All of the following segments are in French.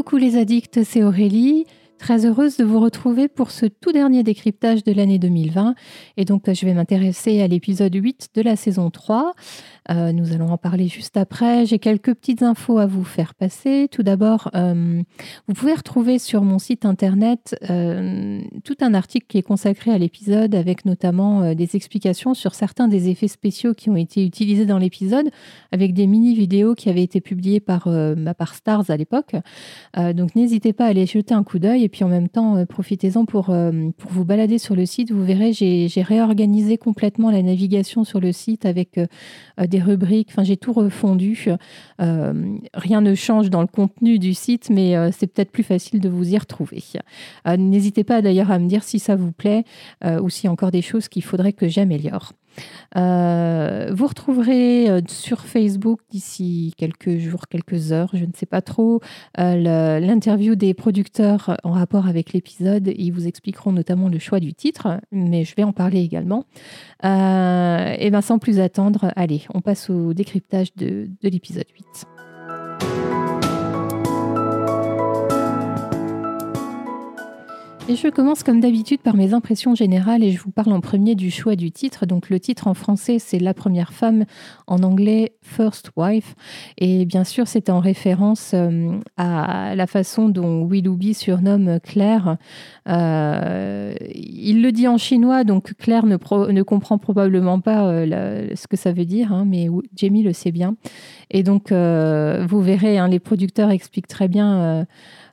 Coucou les addicts, c'est Aurélie. Très heureuse de vous retrouver pour ce tout dernier décryptage de l'année 2020. Et donc, je vais m'intéresser à l'épisode 8 de la saison 3. Euh, nous allons en parler juste après. J'ai quelques petites infos à vous faire passer. Tout d'abord, euh, vous pouvez retrouver sur mon site internet euh, tout un article qui est consacré à l'épisode avec notamment des explications sur certains des effets spéciaux qui ont été utilisés dans l'épisode avec des mini-vidéos qui avaient été publiées par, bah, par Stars à l'époque. donc n'hésitez pas à aller jeter un coup d'œil puis en même temps profitez-en pour, pour vous balader sur le site. Vous verrez, j'ai réorganisé complètement la navigation sur le site avec des rubriques. Enfin, j'ai tout refondu. Euh, rien ne change dans le contenu du site, mais euh, c'est peut-être plus facile de vous y retrouver. Euh, n'hésitez pas d'ailleurs à me dire si ça vous plaît ou s'il y a encore des choses qu'il faudrait que j'améliore. Euh, vous retrouverez euh, sur Facebook d'ici quelques jours, quelques heures, je ne sais pas trop, euh, l'interview des producteurs en rapport avec l'épisode. Ils vous expliqueront notamment le choix du titre, mais je vais en parler également. et bien sans plus attendre, allez, on passe au décryptage de, de l'épisode 8. Et je commence comme d'habitude par mes impressions générales et je vous parle en premier du choix du titre. Donc le titre en français c'est La première femme, en anglais First Wife. Et bien sûr c'est en référence euh, à la façon dont Willoughby surnomme Claire. Euh, il le dit en chinois donc Claire ne, comprend probablement pas euh, ce que ça veut dire, hein, mais Jamie le sait bien. Et donc vous verrez, hein, les producteurs expliquent très bien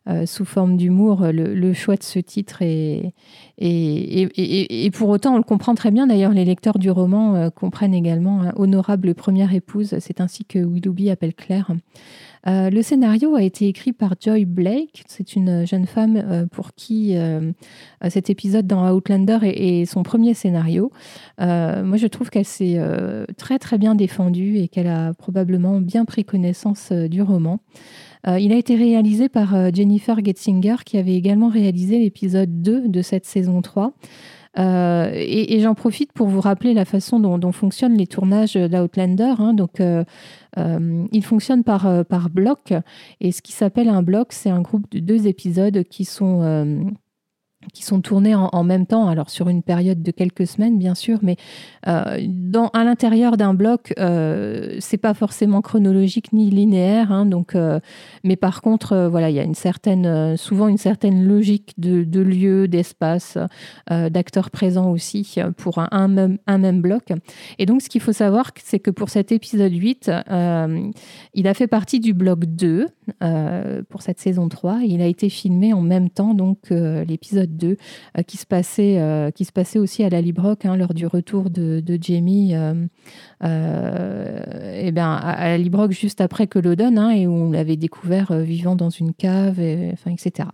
euh, sous forme d'humour le, choix de ce titre. Et, et, pour autant, on le comprend très bien. D'ailleurs, les lecteurs du roman euh, comprennent également hein, Honorable première épouse. C'est ainsi que Willoughby appelle Claire. Euh, le scénario a été écrit par Joy Blake. C'est une jeune femme pour qui cet épisode dans Outlander est, son premier scénario. moi, je trouve qu'elle s'est très très bien défendue et qu'elle a probablement bien pris connaissance du roman. Euh, il a été réalisé par euh, Jennifer Getzinger, qui avait également réalisé l'épisode 2 de cette saison 3. Euh, et, j'en profite pour vous rappeler la façon dont, fonctionnent les tournages d'Outlander. Hein. Donc, il fonctionne par, par bloc. Et ce qui s'appelle un bloc, c'est un groupe de deux épisodes qui sont qui sont tournés en, même temps, alors sur une période de quelques semaines bien sûr, mais euh, dans, à l'intérieur d'un bloc, euh, c'est pas forcément chronologique ni linéaire, hein, donc, euh, mais par contre, euh, voilà, il y a une certaine, souvent une certaine logique de, de lieu, d'espace, d'acteurs présents aussi pour un, même, un, même, bloc. Et donc, ce qu'il faut savoir, c'est que pour cet épisode 8, il a fait partie du bloc 2 pour cette saison 3. il a été filmé en même temps, donc l'épisode 2, euh, qui, se passait, euh, qui se passait aussi à la Librock hein, lors du retour de, Jamie et euh, eh ben, à, la Librock juste après que l'Odon, hein, et où on l'avait découvert vivant dans une cave, et, enfin, etc.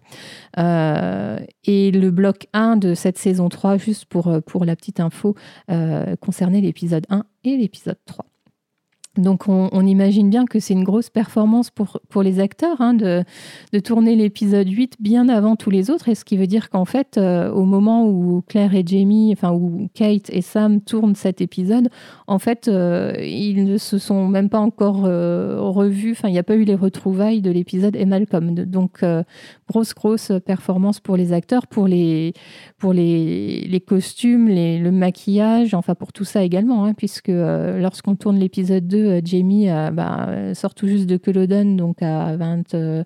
et le bloc 1 de cette saison 3, juste pour, pour la petite info, concernait l'épisode 1 et l'épisode 3. Donc on, imagine bien que c'est une grosse performance pour, pour les acteurs hein, de, de, tourner l'épisode 8 bien avant tous les autres, et ce qui veut dire qu'en fait, euh, au moment où Claire et Jamie, enfin où Kate et Sam tournent cet épisode, en fait, euh, ils ne se sont même pas encore euh, revus, enfin il n'y a pas eu les retrouvailles de l'épisode et Malcolm. Donc grosse, grosse performance pour les acteurs, pour les, pour les, costumes, le maquillage, enfin pour tout ça également, hein, puisque lorsqu'on tourne l'épisode 2, euh, Jamie euh, bah, sort tout juste de Culloden, donc à 20, euh,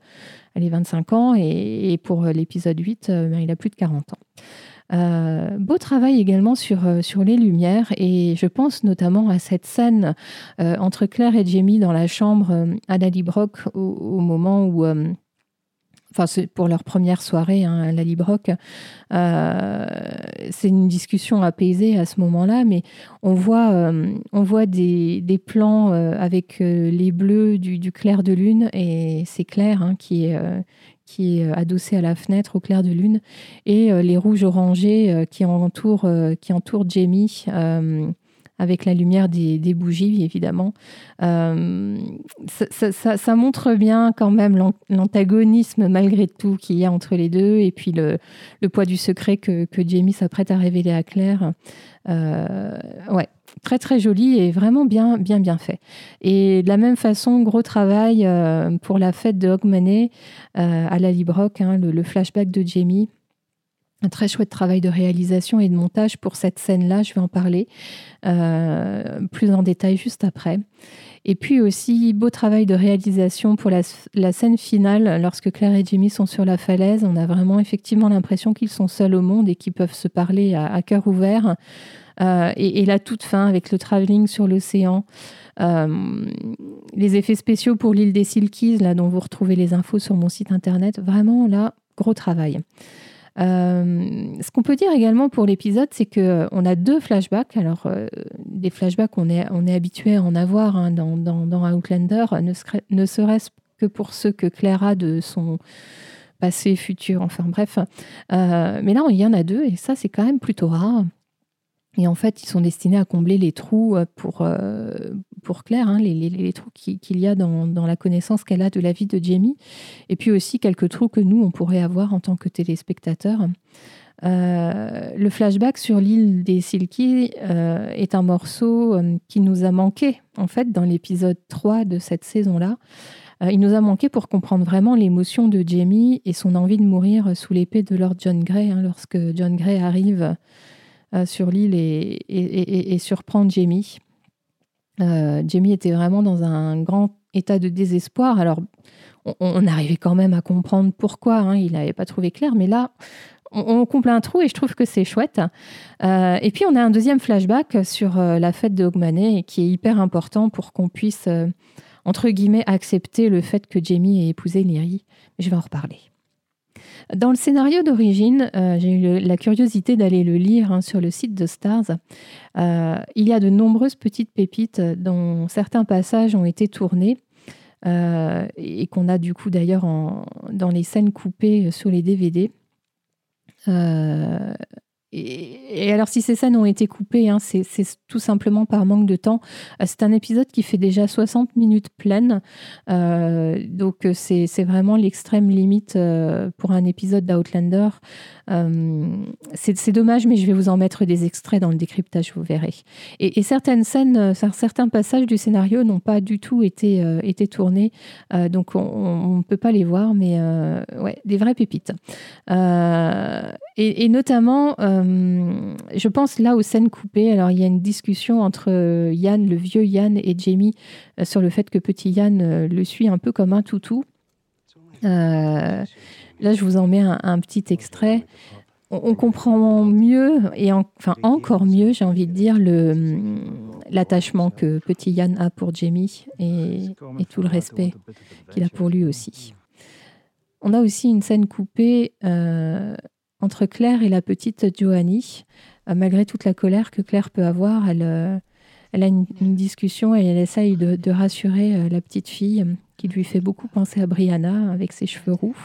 allez, 25 ans, et, pour l'épisode 8, ben, il a plus de 40 ans. beau travail également sur, les lumières et je pense notamment à cette scène entre Claire et Jamie dans la chambre à Dali Brock au, moment où enfin c'est pour leur première soirée hein, à la Librock. Euh, c'est une discussion apaisée à ce moment-là, mais on voit, euh, on voit des, des plans euh, avec les bleus du, clair de lune, et c'est Claire hein, qui est qui est adossé à la fenêtre au clair de lune, et les rouges orangés qui entourent, qui entourent Jamie avec la lumière des, bougies, évidemment. Euh, ça, montre bien quand même l'antagonisme, malgré tout, qu'il y a entre les deux, et puis le, poids du secret que, Jamie s'apprête à révéler à Claire. Euh, ouais, très très joli et vraiment bien bien bien fait. Et de la même façon, gros travail pour la fête de Hogmanay à la Librock, hein, le, flashback de Jamie un très chouette travail de réalisation et de montage pour cette scène-là. Je vais en parler plus en détail juste après. Et puis aussi, beau travail de réalisation pour la, scène finale, lorsque Claire et Jimmy sont sur la falaise. On a vraiment effectivement l'impression qu'ils sont seuls au monde et qu'ils peuvent se parler à, cœur ouvert. Euh, et, la toute fin, avec le travelling sur l'océan. Euh, les effets spéciaux pour l'île des Silkies, là, dont vous retrouvez les infos sur mon site internet. Vraiment, là, gros travail. Euh, ce qu'on peut dire également pour l'épisode, c'est qu'on euh, a deux flashbacks. Alors, euh, des flashbacks, on est, on est habitué à en avoir hein, dans, dans, Outlander, ne, serait-ce que pour ceux que Claire a de son passé, futur, enfin bref. mais là, il y en a deux, et ça, c'est quand même plutôt rare. Et en fait, ils sont destinés à combler les trous pour, pour Claire, hein, les, trous qu'il y a dans, la connaissance qu'elle a de la vie de Jamie, et puis aussi quelques trous que nous, on pourrait avoir en tant que téléspectateurs. Euh, le flashback sur l'île des Silky euh, est un morceau euh, qui nous a manqué, en fait, dans l'épisode 3 de cette saison-là. il nous a manqué pour comprendre vraiment l'émotion de Jamie et son envie de mourir sous l'épée de Lord John Grey, hein, lorsque John Grey arrive sur l'île et, et, surprend Jamie. Euh, Jamie était vraiment dans un grand état de désespoir. Alors, on, arrivait quand même à comprendre pourquoi hein, il n'avait pas trouvé clair, mais là, on, comble un trou et je trouve que c'est chouette. Euh, et puis, on a un deuxième flashback sur euh, la fête de qui est hyper important pour qu'on puisse, entre guillemets, accepter le fait que Jamie ait épousé Lyrie. Je vais en reparler. Dans le scénario d'origine, euh, j'ai eu la curiosité d'aller le lire hein, sur le site de Stars. Euh, il y a de nombreuses petites pépites dont certains passages ont été tournés euh, et qu'on a du coup d'ailleurs dans les scènes coupées sur les DVD. Et, alors, si ces scènes ont été coupées, hein, c'est tout simplement par manque de temps. Euh, c'est un épisode qui fait déjà 60 minutes pleines. Euh, donc, euh, c'est vraiment l'extrême limite pour un épisode d'Outlander. c'est dommage, mais je vais vous en mettre des extraits dans le décryptage, vous verrez. Et, certaines scènes, certains passages du scénario n'ont pas du tout été, tournés. donc, on ne peut pas les voir, mais ouais, des vraies pépites. Et, notamment, euh, je pense là aux scènes coupées. Alors, il y a une discussion entre euh, Yann, le vieux Yann, et Jamie euh, sur le fait que petit Yann le suit un peu comme un toutou. là, je vous en mets un, petit extrait. On, comprend mieux, et enfin encore mieux, j'ai envie de dire, l'attachement que petit Yann a pour Jamie et tout le respect qu'il a pour lui aussi. On a aussi une scène coupée entre Claire et la petite Joanie. Euh, malgré toute la colère que Claire peut avoir, elle, euh, a une, discussion et elle essaye de, rassurer euh, la petite fille qui lui fait beaucoup penser à Brianna avec ses cheveux roux.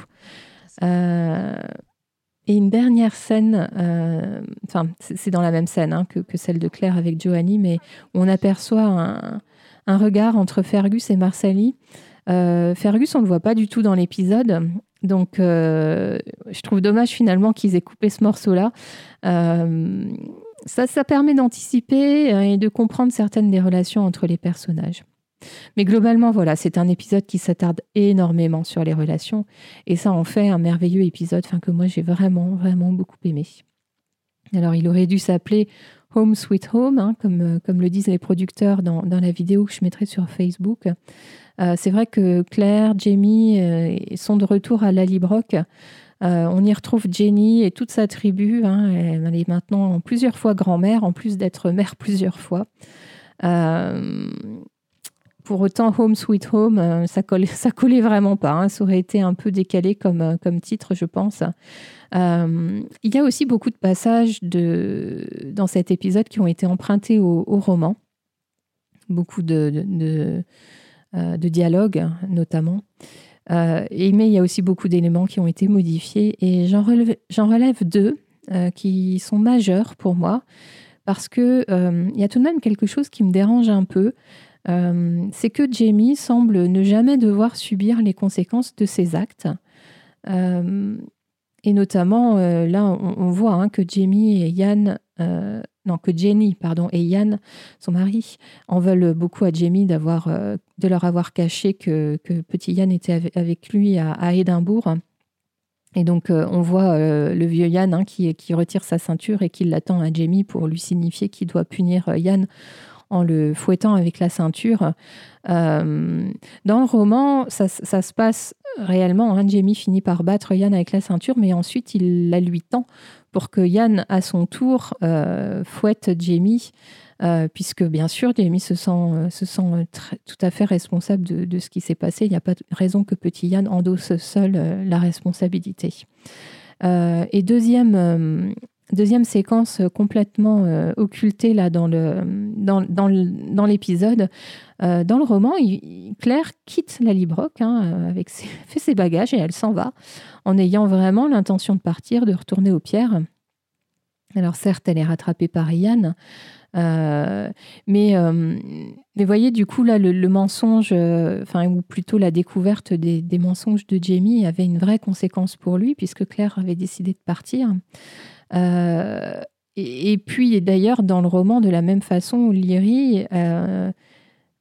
et une dernière scène, c'est dans la même scène hein, que, celle de Claire avec Joanie, mais on aperçoit un, un regard entre Fergus et Marsali. Fergus, on ne le voit pas du tout dans l'épisode. Donc, euh, je trouve dommage finalement qu'ils aient coupé ce morceau-là. Euh, ça, ça permet d'anticiper euh, et de comprendre certaines des relations entre les personnages. Mais globalement, voilà, c'est un épisode qui s'attarde énormément sur les relations. Et ça en fait un merveilleux épisode enfin, que moi j'ai vraiment, vraiment beaucoup aimé. Alors, il aurait dû s'appeler Home Sweet Home, hein, comme, comme le disent les producteurs dans, dans, la vidéo que je mettrai sur Facebook. Euh, c'est vrai que Claire, Jamie euh, sont de retour à Lallybrock. Euh, on y retrouve Jenny et toute sa tribu. Hein. elle, est maintenant plusieurs fois grand-mère, en plus d'être mère plusieurs fois. pour autant, Home Sweet Home, ça, collait, ça collait vraiment pas. Hein. Ça aurait été un peu décalé comme, comme titre, je pense. il y a aussi beaucoup de passages de, dans cet épisode qui ont été empruntés au, roman. Beaucoup de dialogue notamment. Euh, mais il y a aussi beaucoup d'éléments qui ont été modifiés et j'en relève, relève, deux euh, qui sont majeurs pour moi parce que il y a tout de même quelque chose qui me dérange un peu. c'est que Jamie semble ne jamais devoir subir les conséquences de ses actes. Et notamment, là, on, voit hein, que Jamie et Yann non, que Jenny pardon, et Yann, son mari, en veulent beaucoup à Jamie d'avoir, de leur avoir caché que, petit Yann était avec lui à, Édimbourg. Et donc, on voit le vieux Yann hein, qui, qui, retire sa ceinture et qui l'attend à Jamie pour lui signifier qu'il doit punir Yann en le fouettant avec la ceinture. dans le roman, ça, se passe réellement. Jamie finit par battre Yann avec la ceinture, mais ensuite il la lui tend pour que Yann, à son tour, euh, fouette Jamie, euh, puisque bien sûr, Jamie se sent, euh, se sent tout à fait responsable de, ce qui s'est passé. Il n'y a pas de raison que petit Yann endosse seul la responsabilité. et deuxième, deuxième séquence complètement occultée là, dans, le, dans, dans, l'épisode, dans le roman, Claire quitte la Librock, hein, avec fait ses bagages et elle s'en va en ayant vraiment l'intention de partir, de retourner aux pierres. Alors certes, elle est rattrapée par Ian, euh, mais, euh, mais voyez, du coup, là, le, mensonge, euh, ou plutôt la découverte des, mensonges de Jamie avait une vraie conséquence pour lui, puisque Claire avait décidé de partir. Et, puis, d'ailleurs, dans le roman, de la même façon, Lyrie,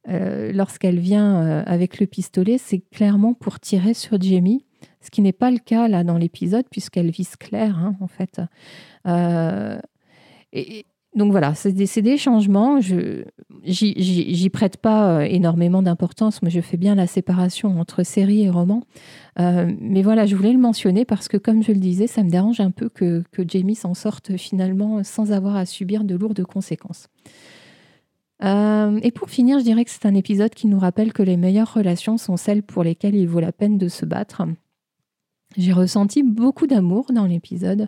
lorsqu'elle vient avec le pistolet, c'est clairement pour tirer sur Jamie ce qui n'est pas le cas là dans l'épisode puisqu'elle vise Claire hein, en fait. Euh, donc voilà, c'est des, changements. Je j'y prête pas euh, énormément d'importance. Moi, je fais bien la séparation entre série et roman. Euh, mais voilà, je voulais le mentionner parce que, comme je le disais, ça me dérange un peu que, Jamie s'en sorte finalement sans avoir à subir de lourdes conséquences. et pour finir, je dirais que c'est un épisode qui nous rappelle que les meilleures relations sont celles pour lesquelles il vaut la peine de se battre. J'ai ressenti beaucoup d'amour dans l'épisode, euh,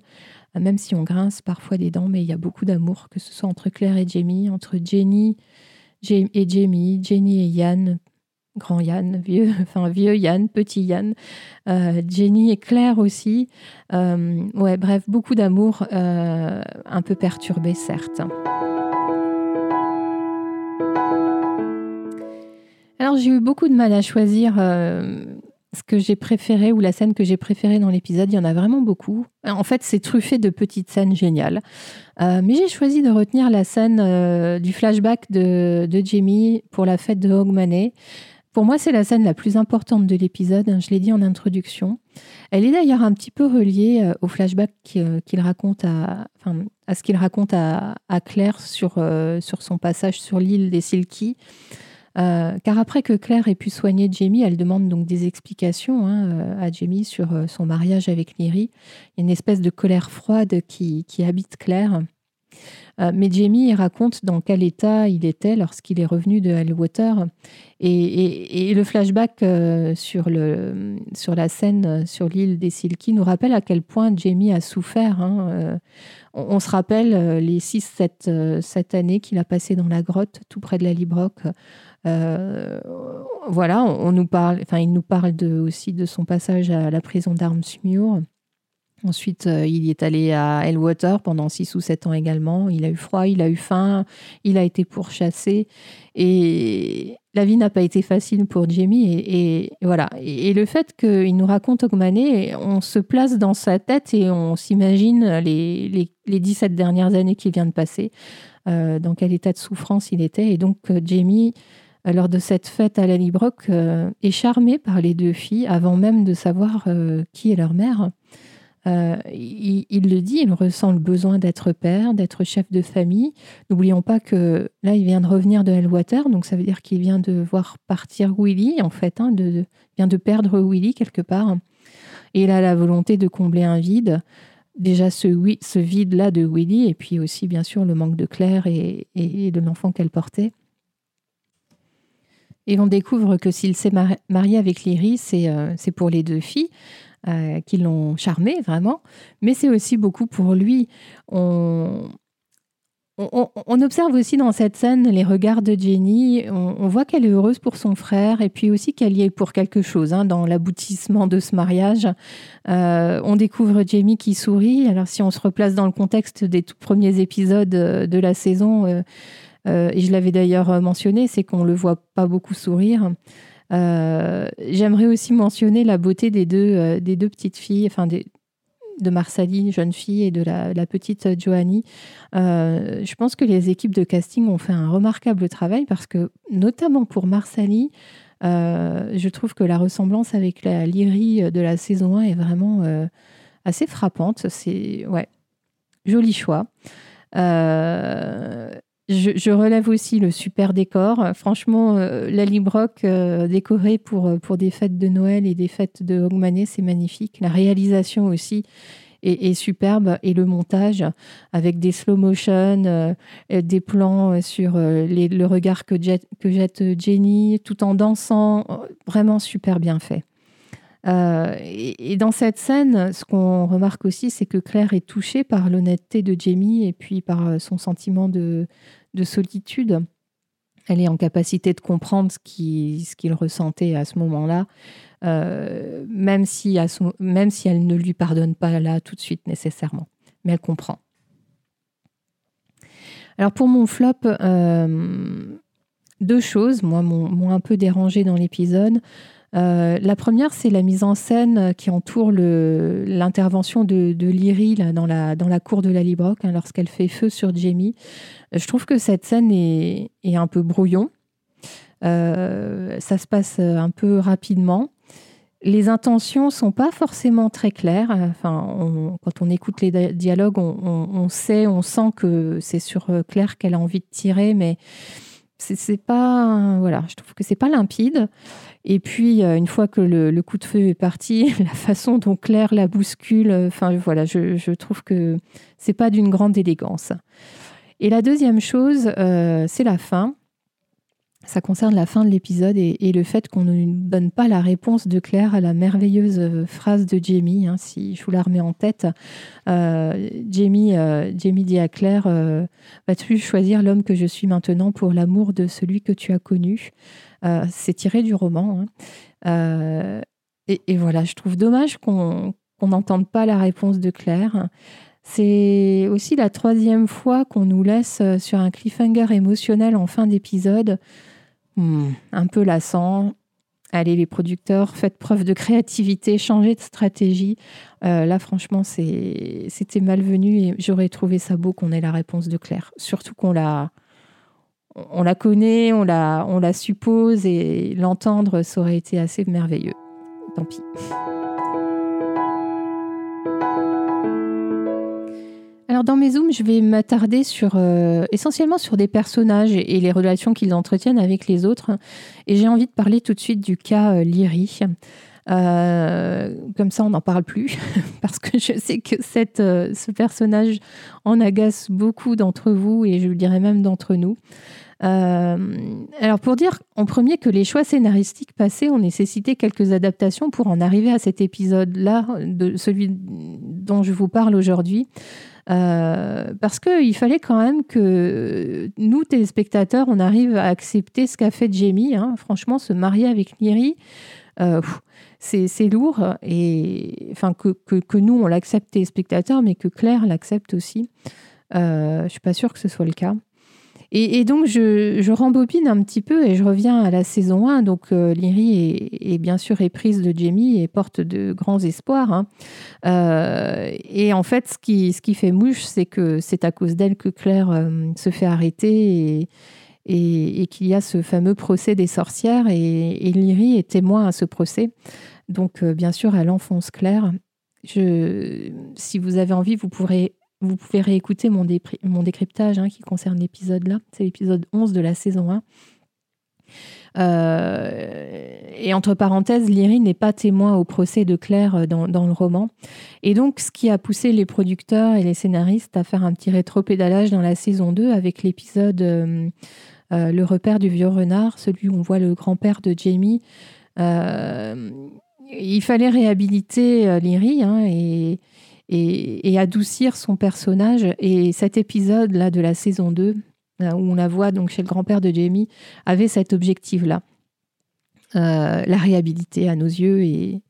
même si on grince parfois des dents, mais il y a beaucoup d'amour, que ce soit entre Claire et Jamie, entre Jenny et Jamie, Jenny et Yann, grand Yann, vieux, enfin vieux Yann, petit Yann, euh, Jenny et Claire aussi. Euh, ouais, bref, beaucoup d'amour, un peu perturbé certes. Alors j'ai eu beaucoup de mal à choisir ce que j'ai préféré ou la scène que j'ai préférée dans l'épisode, il y en a vraiment beaucoup. En fait, c'est truffé de petites scènes géniales. Euh, mais j'ai choisi de retenir la scène euh, du flashback de, Jamie pour la fête de Hogmanay. Pour moi, c'est la scène la plus importante de l'épisode, hein, je l'ai dit en introduction. Elle est d'ailleurs un petit peu reliée euh, au flashback qu'il raconte à, enfin, à ce qu'il raconte à, Claire sur, sur son passage sur l'île des Silky. Euh, car après que Claire ait pu soigner Jamie, elle demande donc des explications hein, euh, à Jamie sur euh, son mariage avec Lyrie. Il y a une espèce de colère froide qui, habite Claire. mais Jamie raconte dans quel état il était lorsqu'il est revenu de Hellwater. Et, le flashback sur, la scène sur l'île des Silky nous rappelle à quel point Jamie a souffert. Hein, on, se rappelle les 6-7 années qu'il a passées dans la grotte, tout près de la Librock, voilà, on, nous parle, enfin, il nous parle aussi de son passage à la prison d'Armsmuir. Ensuite, euh, il est allé à Elwater pendant 6 ou 7 ans également. Il a eu froid, il a eu faim, il a été pourchassé. Et la vie n'a pas été facile pour Jamie. Et, voilà. Et, le fait qu'il nous raconte Ogmané, on se place dans sa tête et on s'imagine les, les, les, 17 dernières années qu'il vient de passer, euh, dans quel état de souffrance il était. Et donc, Jamie lors de cette fête à la euh, est charmé par les deux filles avant même de savoir euh, qui est leur mère. Euh, il, le dit, il ressent le besoin d'être père, d'être chef de famille. N'oublions pas que là, il vient de revenir de Hellwater, donc ça veut dire qu'il vient de voir partir Willy, en fait, hein, de, vient de perdre Willy quelque part. Et il a la volonté de combler un vide. Déjà ce, ce vide-là de Willy, et puis aussi, bien sûr, le manque de Claire et de l'enfant qu'elle portait. Et on découvre que s'il s'est marié avec Lyrie, euh, c'est pour les deux filles euh, qui l'ont charmé vraiment, mais c'est aussi beaucoup pour lui. On, observe aussi dans cette scène les regards de Jenny. On, voit qu'elle est heureuse pour son frère et puis aussi qu'elle y est pour quelque chose hein, dans l'aboutissement de ce mariage. Euh, on découvre Jamie qui sourit. Alors si on se replace dans le contexte des tout premiers épisodes de la saison, et je l'avais d'ailleurs euh, mentionné, c'est qu'on le voit pas beaucoup sourire. Euh, j'aimerais aussi mentionner la beauté des deux, des deux petites filles, enfin des, de Marsali, jeune fille, et de la, petite Joanie. je pense que les équipes de casting ont fait un remarquable travail parce que, notamment pour Marsali, je trouve que la ressemblance avec la Lyrie de la saison 1 est vraiment assez frappante. C'est ouais, joli choix. Je, relève aussi le super décor. Franchement, euh, la Librock euh, décorée pour, euh, pour des fêtes de Noël et des fêtes de Hogmanay, c'est magnifique. La réalisation aussi est, superbe et le montage avec des slow motion, des plans sur le regard que que jette Jenny tout en dansant, vraiment super bien fait. Euh, et, dans cette scène, ce qu'on remarque aussi, c'est que Claire est touchée par l'honnêteté de Jamie et puis par euh, son sentiment de, solitude. Elle est en capacité de comprendre ce qu'il ressentait à ce moment-là, euh, même, si elle ne lui pardonne pas là tout de suite nécessairement. Mais elle comprend. Alors pour mon flop, deux choses, moi, m'ont un peu dérangé dans l'épisode. Euh, la première, c'est la mise en scène qui entoure l'intervention de, de Lyrie dans, la, cour de la Librock hein, lorsqu'elle fait feu sur Jamie. Euh, je trouve que cette scène est, un peu brouillon. Euh, ça se passe un peu rapidement. Les intentions sont pas forcément très claires. Enfin, quand on écoute les dialogues, on, sait, on sent que c'est sur Claire qu'elle a envie de tirer, mais c'est pas voilà je trouve que c'est pas limpide et puis, euh, une fois que le, coup de feu est parti, la façon dont Claire la bouscule, euh, enfin voilà, je, trouve que c'est pas d'une grande élégance. Et la deuxième chose, euh, c'est la fin. Ça concerne la fin de l'épisode et, le fait qu'on ne donne pas la réponse de Claire à la merveilleuse phrase de Jamie. Hein, si je vous la remets en tête, Jamie, Jamie dit à Claire Vas-tu choisir l'homme que je suis maintenant pour l'amour de celui que tu as connu? Euh, c'est tiré du roman. Hein. Euh, et, voilà, je trouve dommage qu'on n'entende pas la réponse de Claire. C'est aussi la troisième fois qu'on nous laisse euh, sur un cliffhanger émotionnel en fin d'épisode. Hmm, un peu lassant. Allez, les producteurs, faites preuve de créativité, changez de stratégie. là, franchement, c'était malvenu et j'aurais trouvé ça beau qu'on ait la réponse de Claire. Surtout qu'on l'a on la connaît, on la, on la suppose et l'entendre, ça aurait été assez merveilleux. Tant pis. Alors dans mes zooms, je vais m'attarder sur euh, essentiellement sur des personnages et, les relations qu'ils entretiennent avec les autres. Et j'ai envie de parler tout de suite du cas euh, Lyrie. Euh, comme ça, on n'en parle plus, parce que je sais que cette, ce personnage en agace beaucoup d'entre vous, et je dirais même d'entre nous. Euh, alors pour dire en premier que les choix scénaristiques passés ont nécessité quelques adaptations pour en arriver à cet épisode-là, de celui dont je vous parle aujourd'hui. Euh, parce qu'il fallait quand même que nous, téléspectateurs, on arrive à accepter ce qu'a fait Jamie. Hein. Franchement, se marier avec Niri, euh, c'est lourd. Et enfin, que, que, que nous, on l'accepte, téléspectateurs, mais que Claire l'accepte aussi. je ne suis pas sûre que ce soit le cas. Et, donc, je, rembobine un petit peu et je reviens à la saison 1. Donc, euh, Lyrie est, bien sûr éprise de Jamie et porte de grands espoirs. Hein. Euh, et en fait, ce qui, fait mouche, c'est que c'est à cause d'elle que Claire euh, se fait arrêter et, et, qu'il y a ce fameux procès des sorcières. Et, et Lyrie est témoin à ce procès. Donc, bien sûr, elle enfonce Claire. Je, si vous avez envie, vous pourrez vous pouvez réécouter mon, décryptage hein, qui concerne l'épisode là. C'est l'épisode 11 de la saison 1. Euh, et entre parenthèses, Lyrie n'est pas témoin au procès de Claire euh, dans, dans, le roman. Et donc, ce qui a poussé les producteurs et les scénaristes à faire un petit rétro-pédalage dans la saison 2 avec l'épisode euh, Le repère du vieux renard, celui où on voit le grand-père de Jamie. il fallait réhabiliter Lyrie hein, et, et, adoucir son personnage. Et cet épisode-là de la saison 2, où on la voit donc chez le grand-père de Jamie, avait cet objectif-là. Euh, la réhabiliter à nos yeux et,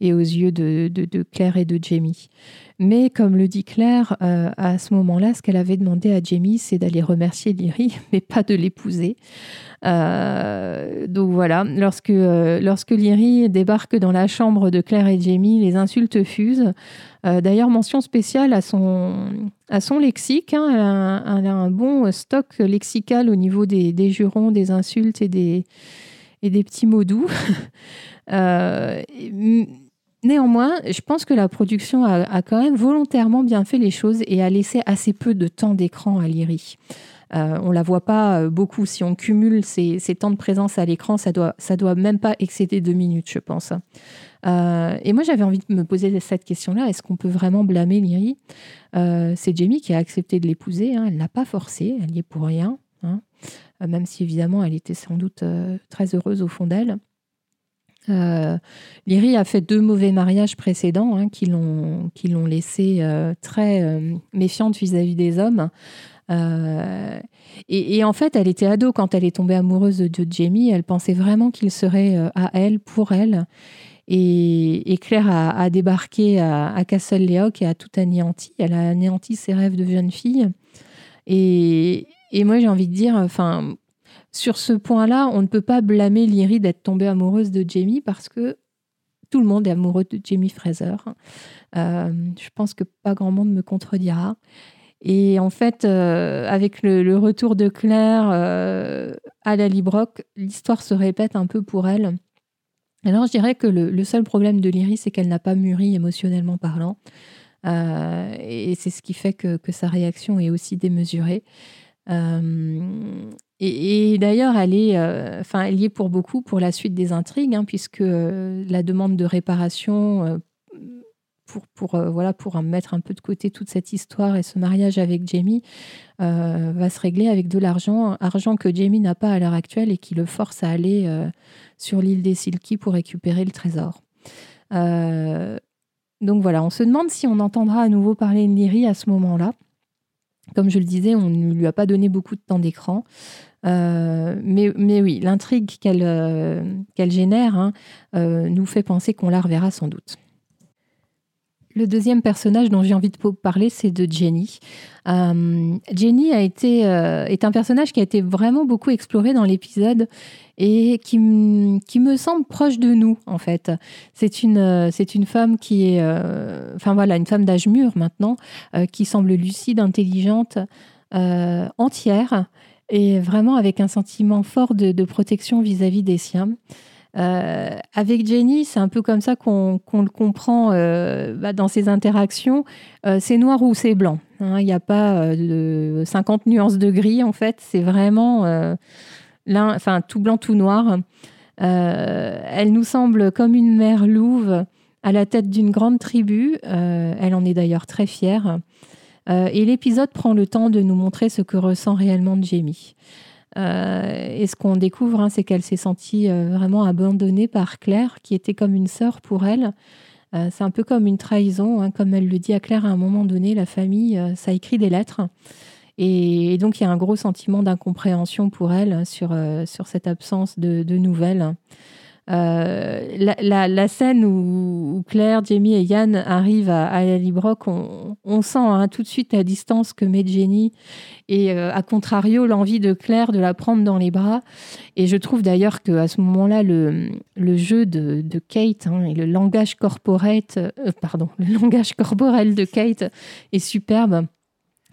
et aux yeux de, Claire et de Jamie. Mais comme le dit Claire, euh, à ce moment-là, ce qu'elle avait demandé à Jamie, c'est d'aller remercier Lyrie, mais pas de l'épouser. Euh, donc voilà, lorsque, euh, lorsque Lyrie débarque dans la chambre de Claire et Jamie, les insultes fusent. D'ailleurs, mention spéciale à son, à son lexique. Hein. elle, a un, bon stock lexical au niveau des, des jurons, des insultes et des, et des petits mots doux. Néanmoins, je pense que la production a, quand même volontairement bien fait les choses et a laissé assez peu de temps d'écran à Lyrie. Euh, on la voit pas euh, beaucoup. Si on cumule ces, temps de présence à l'écran, ça doit, doit même pas excéder deux minutes, je pense. Euh, et moi, j'avais envie de me poser cette question-là. Est-ce qu'on peut vraiment blâmer Lyrie euh, C'est Jamie qui a accepté de l'épouser. Hein. Elle l'a pas forcé. Elle y est pour rien. Hein. même si évidemment, elle était sans doute très heureuse au fond d'elle. Euh, a fait deux mauvais mariages précédents hein, qui l'ont laissé euh, très euh, méfiante vis-à-vis des hommes. Et, en fait, elle était ado quand elle est tombée amoureuse de, Jamie. Elle pensait vraiment qu'il serait à elle, pour elle. Et, Claire a, débarqué à, Castle Leoc et a tout anéanti. Elle a anéanti ses rêves de jeune fille. Et, et moi, j'ai envie de dire, enfin, sur ce point-là, on ne peut pas blâmer Lyrie d'être tombée amoureuse de Jamie parce que tout le monde est amoureux de Jamie Fraser. Euh, je pense que pas grand monde me contredira. Et en fait, euh, avec le, retour de Claire euh, à la Librock, l'histoire se répète un peu pour elle. Alors, je dirais que le, seul problème de Lyrie, c'est qu'elle n'a pas mûri émotionnellement parlant. et c'est ce qui fait que, que, sa réaction est aussi démesurée. Et, d'ailleurs, elle, est, euh, enfin, pour beaucoup pour la suite des intrigues, hein, puisque euh, la demande de réparation euh, pour, pour, voilà, pour mettre un peu de côté toute cette histoire et ce mariage avec Jamie va se régler avec de l'argent, argent que Jamie n'a pas à l'heure actuelle et qui le force à aller sur l'île des Silky pour récupérer le trésor. donc voilà, on se demande si on entendra à nouveau parler de Lyrie à ce moment-là. Comme je le disais, on ne lui a pas donné beaucoup de temps d'écran. Euh, mais, mais, oui, l'intrigue qu'elle euh, génère hein, euh, nous fait penser qu'on la reverra sans doute. Le deuxième personnage dont j'ai envie de parler, c'est de Jenny. Jenny a été, est un personnage qui a été vraiment beaucoup exploré dans l'épisode et qui, qui, me semble proche de nous, en fait. C'est une, c'est une femme qui est, enfin voilà, une femme d'âge mûr maintenant, qui semble lucide, intelligente, entière et vraiment avec un sentiment fort de, protection vis-à-vis des siens. Euh, avec Jenny, c'est un peu comme ça qu'on le comprend euh, bah, dans ses interactions. Euh, c'est noir ou c'est blanc. Hein. Il n'y a pas de 50 nuances de gris, en fait. C'est vraiment tout blanc, tout noir. elle nous semble comme une mère louve à la tête d'une grande tribu. elle en est d'ailleurs très fière. Euh, et l'épisode prend le temps de nous montrer ce que ressent réellement Jamie. Euh, et ce qu'on découvre, hein, c'est qu'elle s'est sentie euh, vraiment abandonnée par Claire, qui était comme une sœur pour elle. c'est un peu comme une trahison, hein, comme elle le dit à Claire à un moment donné, la famille, ça écrit des lettres. Et, donc il y a un gros sentiment d'incompréhension pour elle sur, sur cette absence de, de nouvelles. Euh, la, scène où, Claire, Jamie et Yann arrivent à, à Librock, on, sent hein, tout de suite la distance que met Jenny et euh, à contrario l'envie de Claire de la prendre dans les bras. Et je trouve d'ailleurs qu'à ce moment-là, le, jeu de, Kate hein, et le langage euh, pardon, le langage corporel de Kate est superbe.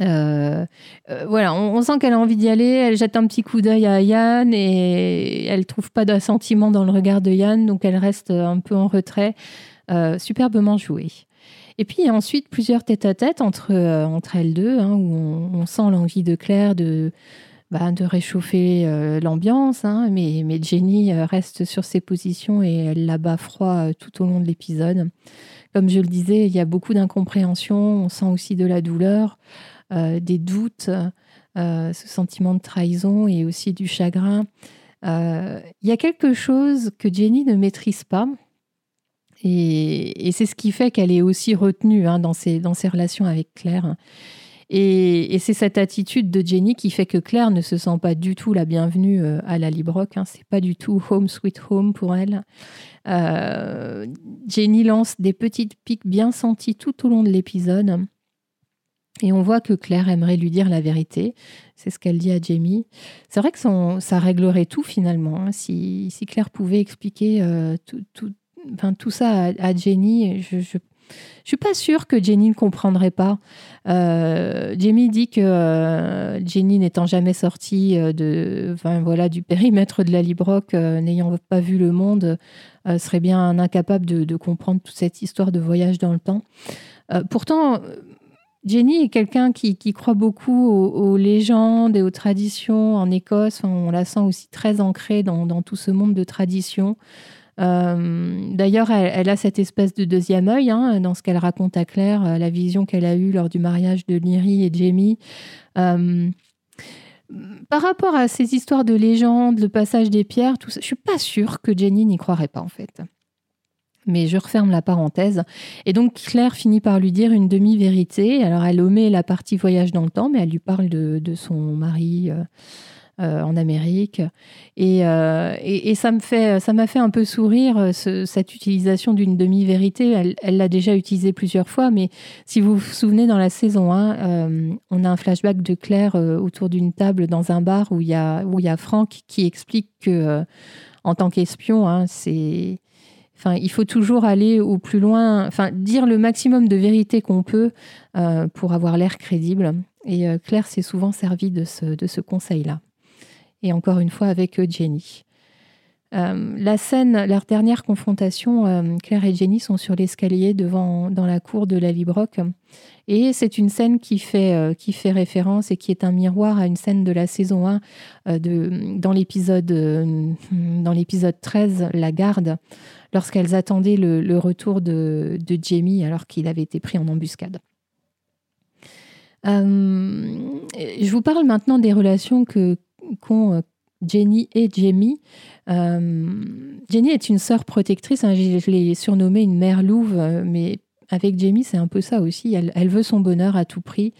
Euh, euh, voilà, on, sent qu'elle a envie d'y aller. Elle jette un petit coup d'œil à Yann et elle trouve pas d'assentiment dans le regard de Yann, donc elle reste un peu en retrait. Euh, superbement joué. Et puis ensuite plusieurs tête-à-tête entre, entre elles deux, hein, où on, sent l'envie de Claire de, bah, de réchauffer l'ambiance, hein, mais, mais Jenny reste sur ses positions et elle la bat froid tout au long de l'épisode. Comme je le disais, il y a beaucoup d'incompréhension, on sent aussi de la douleur. Euh, des doutes, euh, ce sentiment de trahison et aussi du chagrin. Euh, il y a quelque chose que Jenny ne maîtrise pas. Et, c'est ce qui fait qu'elle est aussi retenue hein, dans, ses, dans ses relations avec Claire. Et, c'est cette attitude de Jenny qui fait que Claire ne se sent pas du tout la bienvenue à la Librock. Hein. C'est pas du tout home sweet home pour elle. Jenny lance des petites piques bien senties tout au long de l'épisode. Et on voit que Claire aimerait lui dire la vérité. C'est ce qu'elle dit à Jamie. C'est vrai que ça réglerait tout finalement. Hein. Si, Claire pouvait expliquer euh, tout, ça à, Jenny, je, je je suis pas sûre que Jenny ne comprendrait pas. Euh, Jamie dit que euh, Jenny n'étant jamais sortie euh, de, du périmètre de la Librock, n'ayant pas vu le monde, serait bien incapable de, comprendre toute cette histoire de voyage dans le temps. pourtant, Jenny est quelqu'un qui, croit beaucoup aux, légendes et aux traditions en Écosse. on la sent aussi très ancrée dans, tout ce monde de traditions. Euh, d'ailleurs, elle, a cette espèce de deuxième œil hein, dans ce qu'elle raconte à Claire, euh, la vision qu'elle a eue lors du mariage de Lyrie et Jamie. Euh, par rapport à ces histoires de légendes, le passage des pierres, tout ça, je suis pas sûre que Jenny n'y croirait pas en fait. Mais je referme la parenthèse. Et donc Claire finit par lui dire une demi-vérité. Alors elle omet la partie voyage dans le temps, mais elle lui parle de, son mari. Euh, en Amérique. Euh, et, ça me fait, ça m'a fait un peu sourire euh, cette utilisation d'une demi-vérité. Elle l'a déjà utilisée plusieurs fois, mais si vous vous souvenez, dans la saison 1, on a un flashback de Claire autour d'une table dans un bar où il y a, où il y a Franck qui explique que, en tant qu'espion, hein, c'est Il faut toujours aller au plus loin, enfin, dire le maximum de vérité qu'on peut pour avoir l'air crédible. Et Claire s'est souvent servie de ce, de ce conseil-là et encore une fois avec euh, Jenny. Euh, la scène, leur dernière confrontation, euh, Claire et Jenny sont sur l'escalier devant, dans la cour de la Librock. Et c'est une scène qui fait, qui fait référence et qui est un miroir à une scène de la saison 1 de, dans l'épisode 13, La Garde, lorsqu'elles attendaient le, retour de, Jamie alors qu'il avait été pris en embuscade. je vous parle maintenant des relations que, qu'ont euh, Jenny et Jamie. Euh, Jenny est une sœur protectrice, hein, je, l'ai surnommée une mère louve, euh, mais avec Jamie, c'est un peu ça aussi. Elle, veut son bonheur à tout prix.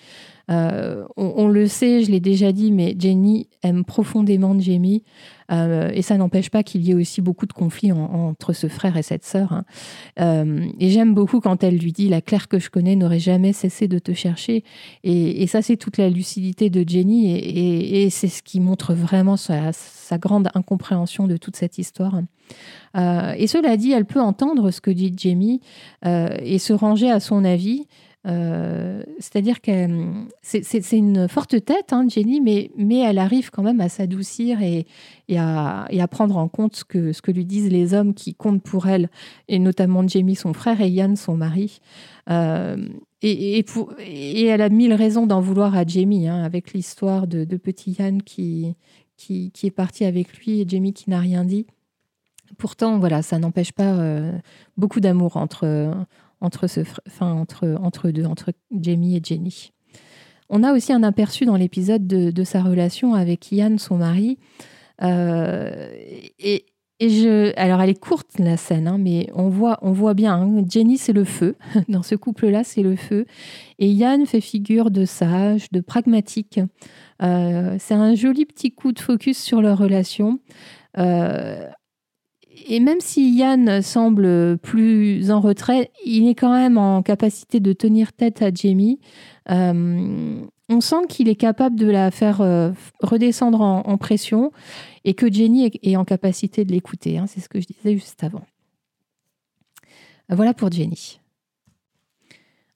on, le sait, je l'ai déjà dit, mais Jenny aime profondément Jamie. Euh, et ça n'empêche pas qu'il y ait aussi beaucoup de conflits entre ce frère et cette sœur. Hein. Euh, et j'aime beaucoup quand elle lui dit La Claire que je connais n'aurait jamais cessé de te chercher. Et, ça, c'est toute la lucidité de Jenny. Et, c'est ce qui montre vraiment sa, grande incompréhension de toute cette histoire. Euh, et cela dit, elle peut entendre ce que dit Jamie et se ranger à son avis. Euh, c'est-à-dire que c'est une forte tête, hein, Jenny, mais, elle arrive quand même à s'adoucir et, à, prendre en compte ce que, lui disent les hommes qui comptent pour elle, et notamment Jamie, son frère, et Yann, son mari. Euh, et, elle a mille raisons d'en vouloir à Jamie, hein, avec l'histoire de, petit Yann qui, qui, est parti avec lui et Jamie qui n'a rien dit. Pourtant, voilà, ça n'empêche pas euh, beaucoup d'amour entre, entre, ce, enfin, entre, entre deux, entre Jamie et Jenny. On a aussi un aperçu dans l'épisode de, sa relation avec Ian, son mari. Euh, et, et, je, alors, elle est courte la scène, hein, mais on voit, on voit bien. Hein, Jenny, c'est le feu. Dans ce couple-là, c'est le feu. Et Ian fait figure de sage, de pragmatique. Euh, c'est un joli petit coup de focus sur leur relation. Euh, et même si Yann semble plus en retrait, il est quand même en capacité de tenir tête à Jamie. Euh, on sent qu'il est capable de la faire euh, redescendre en, pression et que Jenny est, en capacité de l'écouter. Hein. C'est ce que je disais juste avant. Voilà pour Jenny.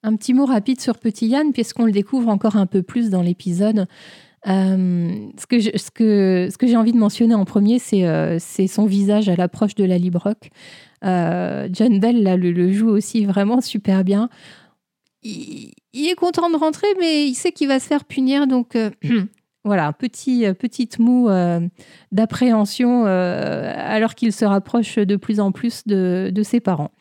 Un petit mot rapide sur Petit Yann, puisqu'on le découvre encore un peu plus dans l'épisode. Euh, ce que, ce que, ce que j'ai envie de mentionner en premier, c'est, euh, son visage à l'approche de la Librock. Euh, John Bell le, joue aussi vraiment super bien. Il, est content de rentrer, mais il sait qu'il va se faire punir, donc voilà, petit, petite moue d'appréhension alors qu'il se rapproche de plus en plus de, de ses parents.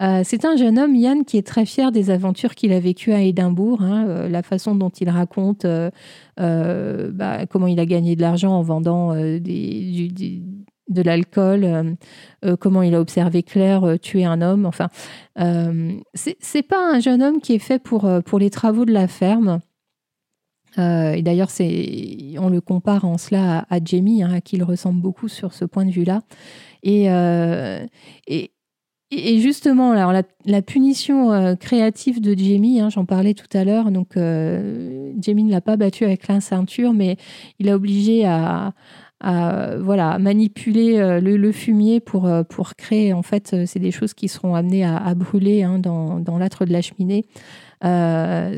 Euh, c'est un jeune homme, Yann, qui est très fier des aventures qu'il a vécues à Édimbourg, hein, euh, la façon dont il raconte euh, bah, comment il a gagné de l'argent en vendant de l'alcool, comment il a observé Claire tuer un homme. Enfin, c'est pas un jeune homme qui est fait pour, pour les travaux de la ferme. et d'ailleurs, on le compare en cela à, Jamie, hein, à qui il ressemble beaucoup sur ce point de vue-là. Et, et, et justement, alors la, punition créative de Jamie, hein, j'en parlais tout à l'heure, donc Jamie ne l'a pas battu avec la ceinture, mais il a obligé à, voilà, manipuler euh, le, fumier pour, euh, pour créer, en fait, euh, c'est des choses qui seront amenées à, brûler hein, dans, dans l'âtre de la cheminée.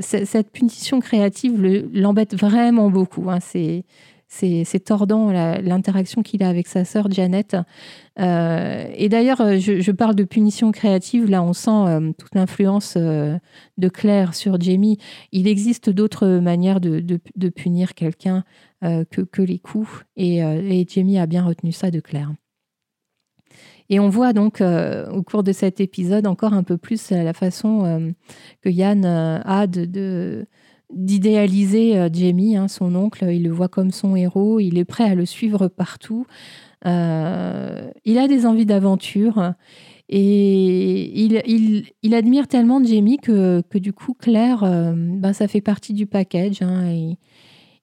cette punition créative l'embête vraiment beaucoup. Hein. c'est c'est tordant l'interaction qu'il a avec sa sœur Janet. Euh, et d'ailleurs, euh, je, parle de punition créative. Là, on sent euh, toute l'influence de Claire sur Jamie. Il existe d'autres manières de, punir quelqu'un que, les coups. Et, et, Jamie a bien retenu ça de Claire. Et on voit donc au cours de cet épisode encore un peu plus la façon que Yann a de d'idéaliser euh, Jamie, hein, son oncle. Il le voit comme son héros. Il est prêt à le suivre partout. Euh, il a des envies d'aventure. Et il, admire tellement Jamie que, que du coup, Claire, euh, ben, ça fait partie du package. Hein,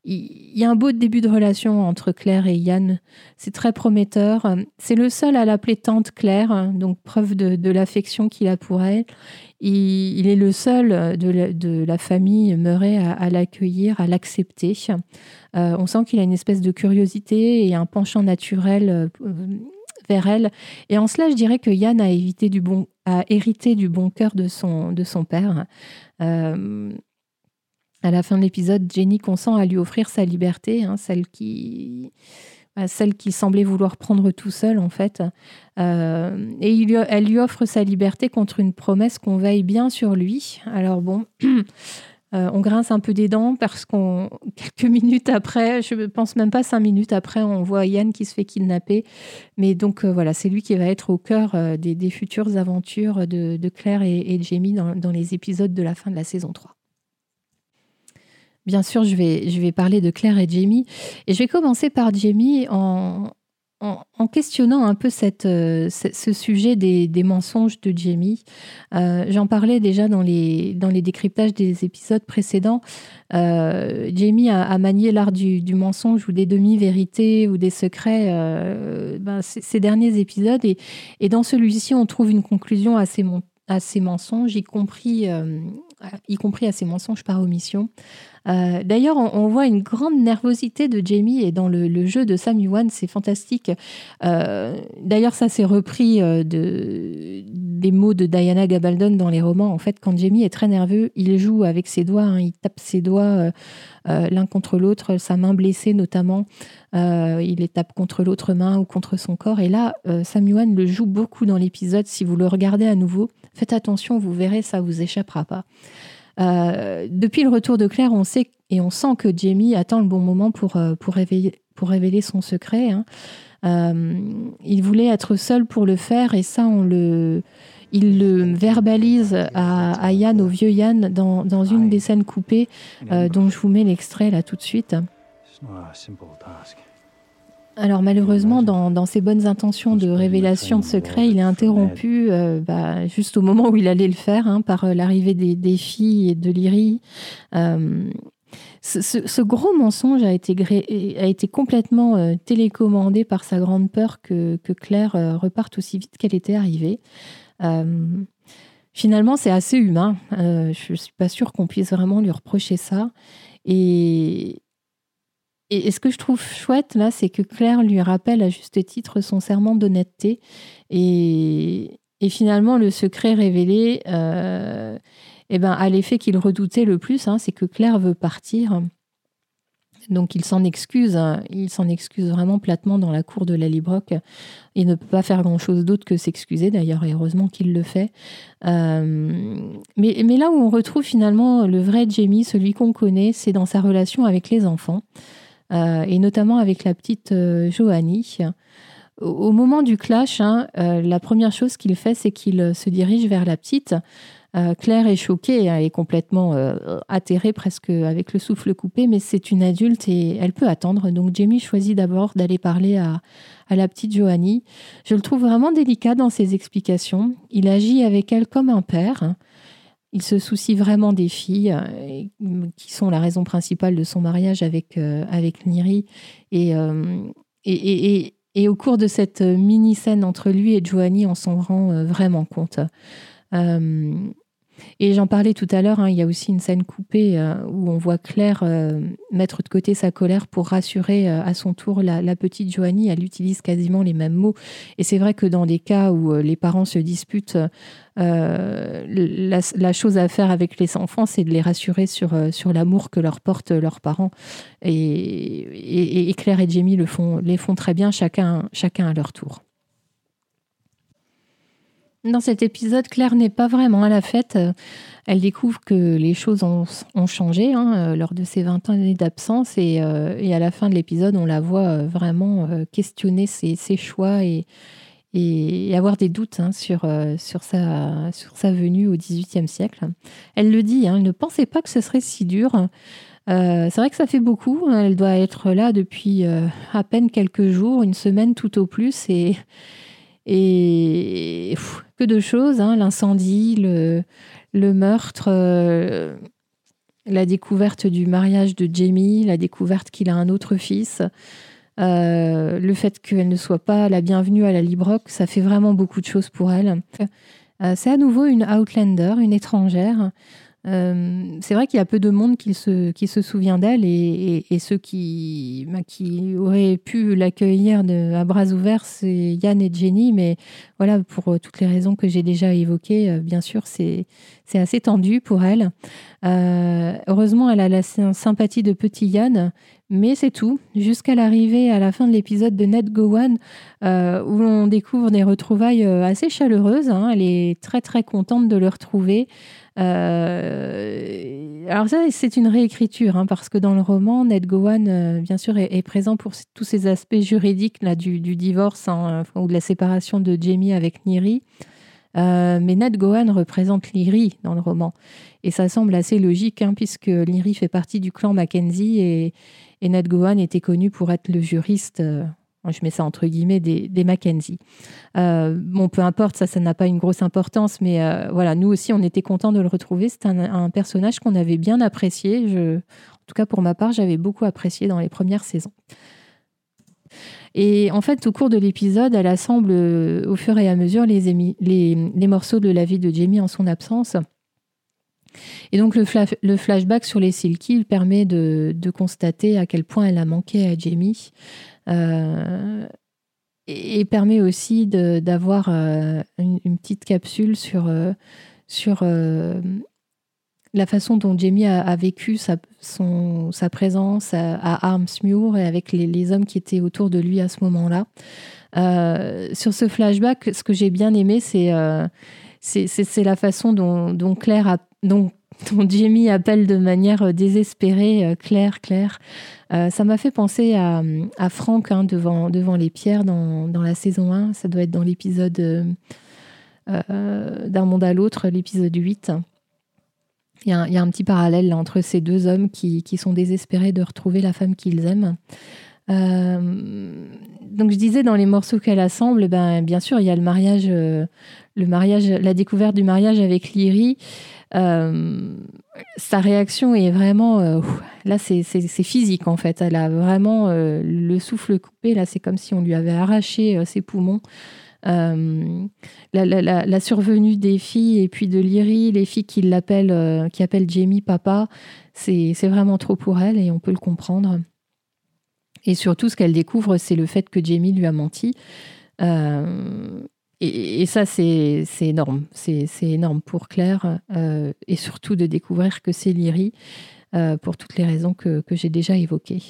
il y a un beau début de relation entre Claire et Yann. C'est très prometteur. C'est le seul à l'appeler tante Claire, donc preuve de, l'affection qu'il a pour elle. Il, est le seul de la, famille Murray à, l'accueillir, à l'accepter. Euh, on sent qu'il a une espèce de curiosité et un penchant naturel euh, vers elle. Et en cela, je dirais que Yann a, hérité du bon cœur de son, de son père. Euh, à la fin de l'épisode, Jenny consent à lui offrir sa liberté, hein, celle qui bah, qu'il semblait vouloir prendre tout seul en fait. Euh, et elle lui offre sa liberté contre une promesse qu'on veille bien sur lui. Alors bon, euh, on grince un peu des dents parce qu'on quelques minutes après, je ne pense même pas cinq minutes après, on voit Yann qui se fait kidnapper. Mais donc euh, voilà, c'est lui qui va être au cœur des, futures aventures de, Claire et, et Jamie dans, dans les épisodes de la fin de la saison 3. Bien sûr, je vais, je vais parler de Claire et Jamie. Et je vais commencer par Jamie en, en, questionnant un peu cette, euh, ce sujet des, des, mensonges de Jamie. Euh, j'en parlais déjà dans les, dans les décryptages des épisodes précédents. Euh, Jamie a, manié l'art du, mensonge ou des demi-vérités ou des secrets ben, ces, derniers épisodes. Et, et dans celui-ci, on trouve une conclusion à ces, à ces mensonges, y compris, y compris à ces mensonges par omission. Euh, d'ailleurs, on, voit une grande nervosité de Jamie et dans le, jeu de Sam Yuan, c'est fantastique. Euh, d'ailleurs, ça s'est repris euh, de, des mots de Diana Gabaldon dans les romans. En fait, quand Jamie est très nerveux, il joue avec ses doigts, hein. il tape ses doigts l'un contre l'autre, sa main blessée notamment. il les tape contre l'autre main ou contre son corps. Et là, Sam Yuan le joue beaucoup dans l'épisode. Si vous le regardez à nouveau, faites attention, vous verrez, ça vous échappera pas. Euh, depuis le retour de Claire, on sait et on sent que Jamie attend le bon moment pour, euh, pour, révéler, pour révéler son secret. Hein. Euh, il voulait être seul pour le faire et ça, on le, il le verbalise à, Yann, au vieux Yann, dans, dans une des scènes coupées, dont je vous mets l'extrait là tout de suite. Alors malheureusement, dans, ses bonnes intentions de révélation de secret, il est interrompu euh, bah, juste au moment où il allait le faire hein, par euh, l'arrivée des, filles et de Lyrie. Euh, ce, gros mensonge a été, a été complètement télécommandé par sa grande peur que, Claire reparte aussi vite qu'elle était arrivée. finalement, c'est assez humain. je ne suis pas sûre qu'on puisse vraiment lui reprocher ça. Et, et, ce que je trouve chouette là, c'est que Claire lui rappelle à juste titre son serment d'honnêteté. Et, finalement, le secret révélé euh, eh ben, a l'effet qu'il redoutait le plus, hein, c'est que Claire veut partir. Donc il s'en excuse, hein. il s'en excuse vraiment platement dans la cour de la Librock. Il ne peut pas faire grand-chose d'autre que s'excuser, d'ailleurs, et heureusement qu'il le fait. Euh, mais, là où on retrouve finalement le vrai Jamie, celui qu'on connaît, c'est dans sa relation avec les enfants. Euh, et notamment avec la petite euh, Joanie. Au, moment du clash, hein, euh, la première chose qu'il fait, c'est qu'il se dirige vers la petite. Claire est choquée, elle est complètement atterrée, presque avec le souffle coupé, mais c'est une adulte et elle peut attendre. Donc Jamie choisit d'abord d'aller parler à, à, la petite Joanie. Je le trouve vraiment délicat dans ses explications. Il agit avec elle comme un père. Il se soucie vraiment des filles, qui sont la raison principale de son mariage avec, avec Niri. Et, et, et, au cours de cette mini-scène entre lui et Joanie, on s'en rend vraiment compte. Et j'en parlais tout à l'heure, hein, il y a aussi une scène coupée euh, où on voit Claire euh, mettre de côté sa colère pour rassurer euh, à son tour la, petite Joanie. Elle utilise quasiment les mêmes mots. Et c'est vrai que dans des cas où les parents se disputent, la, chose à faire avec les enfants, c'est de les rassurer sur, sur l'amour que leur portent leurs parents. Et, et, Claire et Jamie le font, les font très bien, chacun, chacun à leur tour. Dans cet épisode, Claire n'est pas vraiment à la fête. Elle découvre que les choses ont, changé hein, euh, lors de ses 20 années d'absence euh, et, à la fin de l'épisode, on la voit euh, vraiment questionner ses, choix et, avoir des doutes hein, sur, sa, venue au XVIIIe siècle. Elle le dit, hein, elle ne pensait pas que ce serait si dur. c'est vrai que ça fait beaucoup. Elle doit être là depuis à peine quelques jours, une semaine tout au plus. Et, et que de choses, hein, l'incendie, le, meurtre, euh, la découverte du mariage de Jamie, la découverte qu'il a un autre fils, euh, le fait qu'elle ne soit pas la bienvenue à la Librock, ça fait vraiment beaucoup de choses pour elle. Euh, c'est à nouveau une Outlander, une étrangère. Euh, c'est vrai qu'il y a peu de monde qui se, qui se souvient d'elle et, ceux qui, bah, qui auraient pu l'accueillir à bras ouverts, c'est Yann et Jenny. Mais voilà, pour euh, toutes les raisons que j'ai déjà évoquées, euh, bien sûr, c'est assez tendu pour elle. heureusement, elle a la sympathie de petit Yann, mais c'est tout. Jusqu'à l'arrivée à la fin de l'épisode de Ned Gowan, où on découvre des retrouvailles assez chaleureuses. Hein. Elle est très très contente de le retrouver. Euh, alors ça, c'est une réécriture, hein, parce que dans le roman, Ned Gowan, euh, bien sûr, est, présent pour tous ces aspects juridiques là, du, divorce hein, ou de la séparation de Jamie avec Niri. Euh, mais Ned Gowan représente Lyri dans le roman. Et ça semble assez logique, hein, puisque Lyri fait partie du clan Mackenzie et, et Ned Gowan était connu pour être le juriste je mets ça entre guillemets, des, Mackenzie. Euh, bon, peu importe, ça, ça n'a pas une grosse importance, mais euh, voilà, nous aussi, on était contents de le retrouver. C'est un, personnage qu'on avait bien apprécié. Je, en tout cas, pour ma part, j'avais beaucoup apprécié dans les premières saisons. Et en fait, au cours de l'épisode, elle assemble euh, au fur et à mesure les, les, morceaux de la vie de Jamie en son absence. Et donc le, le flashback sur les Silky permet de, de, constater à quel point elle a manqué à Jamie, euh, et, permet aussi d'avoir euh, une, petite capsule sur, euh, sur la façon dont Jamie a, vécu sa, son, sa présence à, Armsmuir et avec les, hommes qui étaient autour de lui à ce moment-là. sur ce flashback, ce que j'ai bien aimé, c'est c'est la façon dont, dont Claire a, dont dont Jamie appelle de manière euh, désespérée euh, Claire, Claire. Euh, ça m'a fait penser à, à Franck hein, devant, devant les pierres dans, dans, la saison 1. Ça doit être dans l'épisode D'un monde à l'autre, l'épisode 8. Il y, a, il y, a, un petit parallèle entre ces deux hommes qui, qui, sont désespérés de retrouver la femme qu'ils aiment. donc je disais dans les morceaux qu'elle assemble, ben, bien sûr il y a le mariage, le mariage, la découverte du mariage avec Lyrie. Euh, sa réaction est vraiment. Euh, là, c'est physique en fait. Elle a vraiment euh, le souffle coupé. Là, c'est comme si on lui avait arraché ses poumons. La, survenue des filles et puis de Lyrie, les filles qui l'appellent, qui appellent Jamie papa, c'est vraiment trop pour elle et on peut le comprendre. Et surtout, ce qu'elle découvre, c'est le fait que Jamie lui a menti. Et, ça, c'est énorme. C'est énorme pour Claire euh, et surtout de découvrir que c'est Lyrie euh, pour toutes les raisons que, que j'ai déjà évoquées.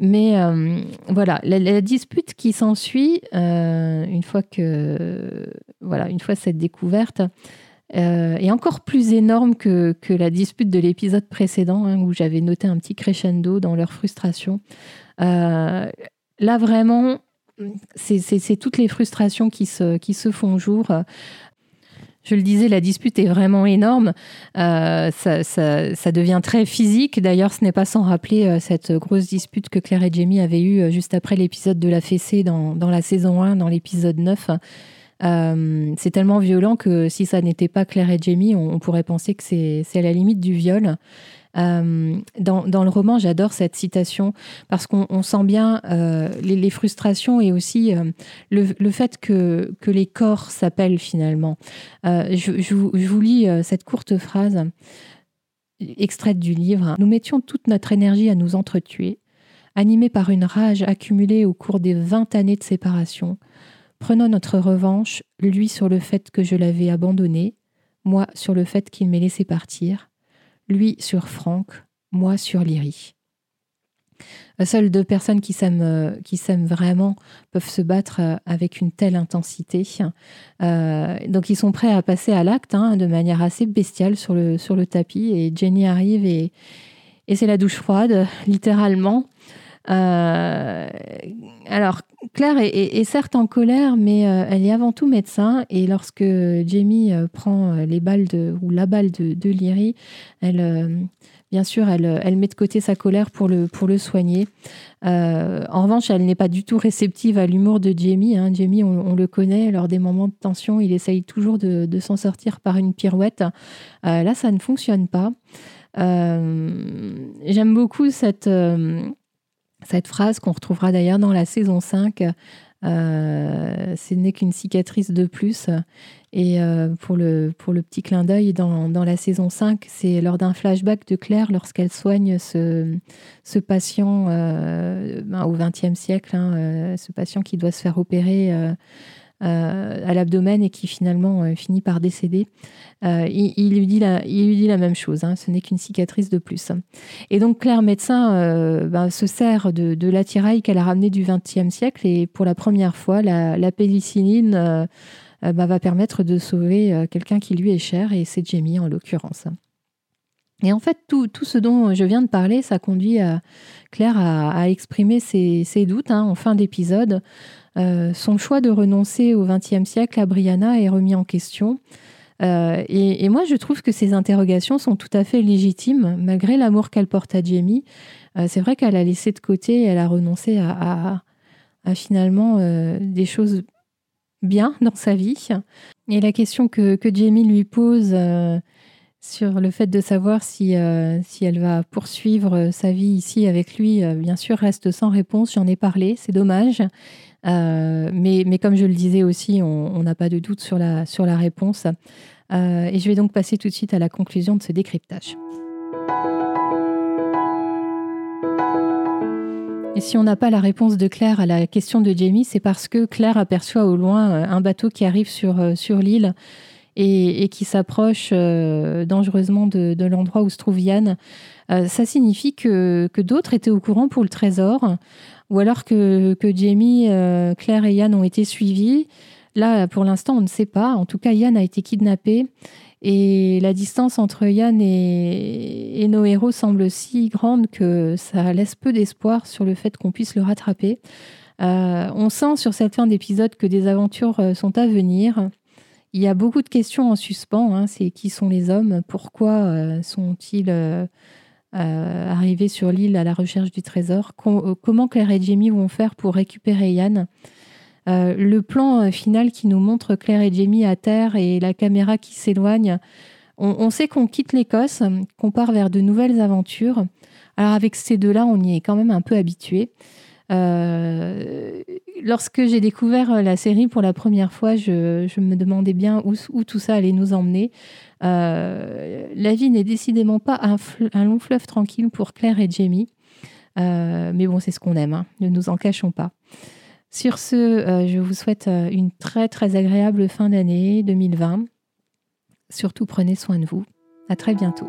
Mais euh, voilà, la, dispute qui s'ensuit, une fois que voilà, une fois cette découverte, est encore plus énorme que, que la dispute de l'épisode précédent, hein, où j'avais noté un petit crescendo dans leur frustration. là, vraiment, c'est toutes les frustrations qui se, qui se font jour. Je le disais, la dispute est vraiment énorme. Euh, ça, devient très physique. D'ailleurs, ce n'est pas sans rappeler euh, cette grosse dispute que Claire et Jamie avaient eue euh, juste après l'épisode de la fessée dans, dans, la saison 1, dans l'épisode 9. c'est tellement violent que si ça n'était pas Claire et Jamie, on, pourrait penser que c'est à la limite du viol. Dans, le roman, j'adore cette citation parce qu'on sent bien les, frustrations et aussi le, fait que, les corps s'appellent finalement. Je, je, vous lis cette courte phrase extraite du livre. Nous mettions toute notre énergie à nous entretuer, animés par une rage accumulée au cours des vingt années de séparation, prenant notre revanche, lui sur le fait que je l'avais abandonné, moi sur le fait qu'il m'ait laissé partir, lui sur Franck, moi sur Lyrie. Seules deux personnes qui s'aiment, euh, qui s'aiment vraiment peuvent se battre euh, avec une telle intensité. Euh, donc ils sont prêts à passer à l'acte hein, de manière assez bestiale sur le, sur le tapis. Et Jenny arrive et, et c'est la douche froide, littéralement. Euh, alors, Claire est, certes en colère, mais euh, elle est avant tout médecin. Et lorsque Jamie euh, prend les balles ou la balle de, de elle, bien sûr, elle, met de côté sa colère pour le, pour le soigner. en revanche, elle n'est pas du tout réceptive à l'humour de Jamie. Hein. Jamie, on, le connaît, lors des moments de tension, il essaye toujours de s'en sortir par une pirouette. là, ça ne fonctionne pas. J'aime beaucoup cette cette phrase qu'on retrouvera d'ailleurs dans la saison 5, euh, ce n'est qu'une cicatrice de plus. Et euh, pour, le, pour le petit clin d'œil, dans, dans, la saison 5, c'est lors d'un flashback de Claire, lorsqu'elle soigne ce, ce patient euh, ben, au XXe siècle, hein, ce patient qui doit se faire opérer à l'abdomen et qui finalement finit par décéder. Euh, il, lui dit la, même chose, hein, ce n'est qu'une cicatrice de plus. Et donc Claire médecin ben, se sert de, l'attirail qu'elle a ramené du XXe siècle et pour la première fois, la, la pénicilline ben, va permettre de sauver quelqu'un qui lui est cher et c'est Jamie en l'occurrence. Et en fait, tout, ce dont je viens de parler, ça conduit Claire à, exprimer ses, doutes hein, en fin d'épisode. Euh, son choix de renoncer au XXe siècle à Brianna est remis en question. Euh, et, moi, je trouve que ces interrogations sont tout à fait légitimes, malgré l'amour qu'elle porte à Jamie. Euh, c'est vrai qu'elle a laissé de côté, elle a renoncé à, finalement des choses bien dans sa vie. Et la question que, Jamie lui pose sur le fait de savoir si elle va poursuivre sa vie ici avec lui, bien sûr, reste sans réponse. J'en ai parlé, c'est dommage. Euh, mais, mais, comme je le disais aussi, on n'a pas de doute sur la, sur la réponse. Euh, et je vais donc passer tout de suite à la conclusion de ce décryptage. Et si on n'a pas la réponse de Claire à la question de Jamie, c'est parce que Claire aperçoit au loin euh, un bateau qui arrive sur, sur l'île et, qui s'approche dangereusement de, l'endroit où se trouve Yann. ça signifie que, que d'autres étaient au courant pour le trésor ou alors que, Jamie, euh, Claire et Yann ont été suivis. Là, pour l'instant, on ne sait pas. En tout cas, Yann a été kidnappé. Et la distance entre Yann et, et nos héros semble si grande que ça laisse peu d'espoir sur le fait qu'on puisse le rattraper. Euh, on sent sur cette fin d'épisode que des aventures euh, sont à venir. Il y a beaucoup de questions en suspens. Hein. C'est qui sont les hommes? Pourquoi sont-ils euh, arriver sur l'île à la recherche du trésor. Euh, comment Claire et Jamie vont faire pour récupérer Yann euh, Le plan final qui nous montre Claire et Jamie à terre et la caméra qui s'éloigne. On, sait qu'on quitte l'Écosse, qu'on part vers de nouvelles aventures. Alors avec ces deux-là, on y est quand même un peu habitué. lorsque j'ai découvert la série pour la première fois, je, me demandais bien où, tout ça allait nous emmener. Euh, la vie n'est décidément pas un, long fleuve tranquille pour Claire et Jamie. Euh, mais bon, c'est ce qu'on aime, hein. ne nous en cachons pas. Sur ce, euh, je vous souhaite une très très agréable fin d'année 2020. Surtout prenez soin de vous. À très bientôt.